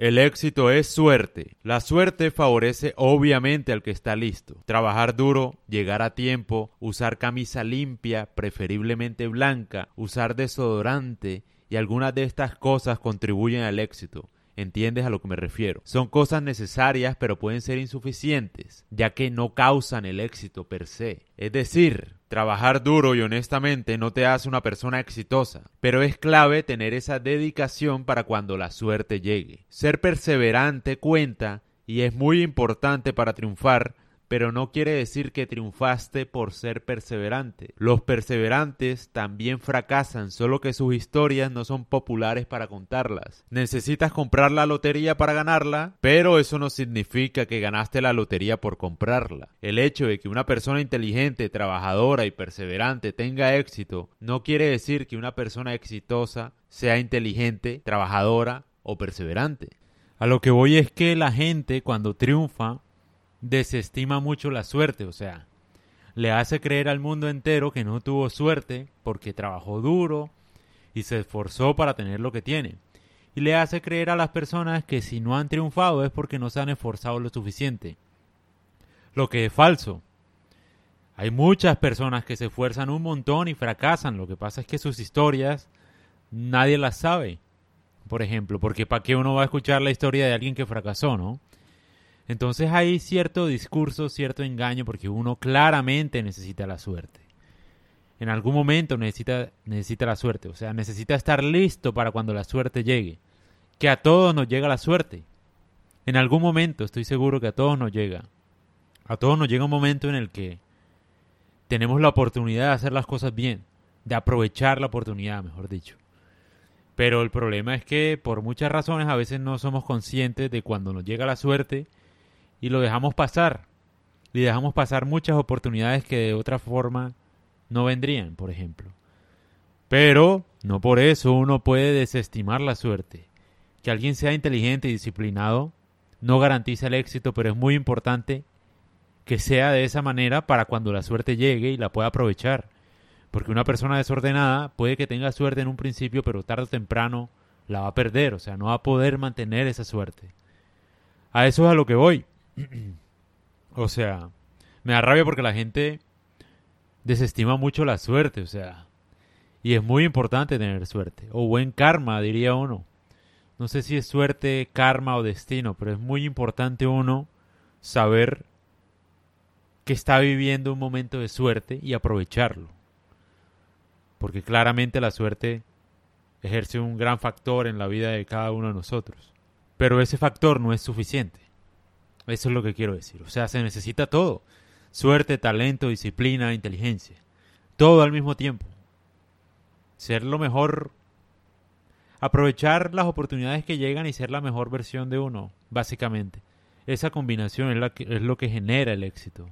El éxito es suerte. La suerte favorece obviamente al que está listo. Trabajar duro, llegar a tiempo, usar camisa limpia, preferiblemente blanca, usar desodorante y algunas de estas cosas contribuyen al éxito. ¿Entiendes a lo que me refiero? Son cosas necesarias pero pueden ser insuficientes, ya que no causan el éxito per se. Es decir, trabajar duro y honestamente no te hace una persona exitosa, pero es clave tener esa dedicación para cuando la suerte llegue. Ser perseverante cuenta y es muy importante para triunfar pero no quiere decir que triunfaste por ser perseverante. Los perseverantes también fracasan, solo que sus historias no son populares para contarlas. Necesitas comprar la lotería para ganarla, pero eso no significa que ganaste la lotería por comprarla. El hecho de que una persona inteligente, trabajadora y perseverante tenga éxito no quiere decir que una persona exitosa sea inteligente, trabajadora o perseverante. A lo que voy es que la gente cuando triunfa desestima mucho la suerte, o sea, le hace creer al mundo entero que no tuvo suerte porque trabajó duro y se esforzó para tener lo que tiene. Y le hace creer a las personas que si no han triunfado es porque no se han esforzado lo suficiente. Lo que es falso. Hay muchas personas que se esfuerzan un montón y fracasan. Lo que pasa es que sus historias nadie las sabe. Por ejemplo, porque ¿para qué uno va a escuchar la historia de alguien que fracasó, no? Entonces hay cierto discurso, cierto engaño, porque uno claramente necesita la suerte. En algún momento necesita, necesita la suerte, o sea, necesita estar listo para cuando la suerte llegue. Que a todos nos llega la suerte. En algún momento estoy seguro que a todos nos llega. A todos nos llega un momento en el que tenemos la oportunidad de hacer las cosas bien, de aprovechar la oportunidad, mejor dicho. Pero el problema es que por muchas razones a veces no somos conscientes de cuando nos llega la suerte y lo dejamos pasar. Y dejamos pasar muchas oportunidades que de otra forma no vendrían, por ejemplo. Pero no por eso uno puede desestimar la suerte. Que alguien sea inteligente y disciplinado no garantiza el éxito, pero es muy importante que sea de esa manera para cuando la suerte llegue y la pueda aprovechar. Porque una persona desordenada puede que tenga suerte en un principio, pero tarde o temprano la va a perder, o sea, no va a poder mantener esa suerte. A eso es a lo que voy. o sea, me da rabia porque la gente desestima mucho la suerte, o sea, y es muy importante tener suerte, o buen karma, diría uno. No sé si es suerte, karma o destino, pero es muy importante uno saber que está viviendo un momento de suerte y aprovecharlo. Porque claramente la suerte ejerce un gran factor en la vida de cada uno de nosotros. Pero ese factor no es suficiente. Eso es lo que quiero decir. O sea, se necesita todo. Suerte, talento, disciplina, inteligencia. Todo al mismo tiempo. Ser lo mejor. Aprovechar las oportunidades que llegan y ser la mejor versión de uno, básicamente. Esa combinación es, la que, es lo que genera el éxito.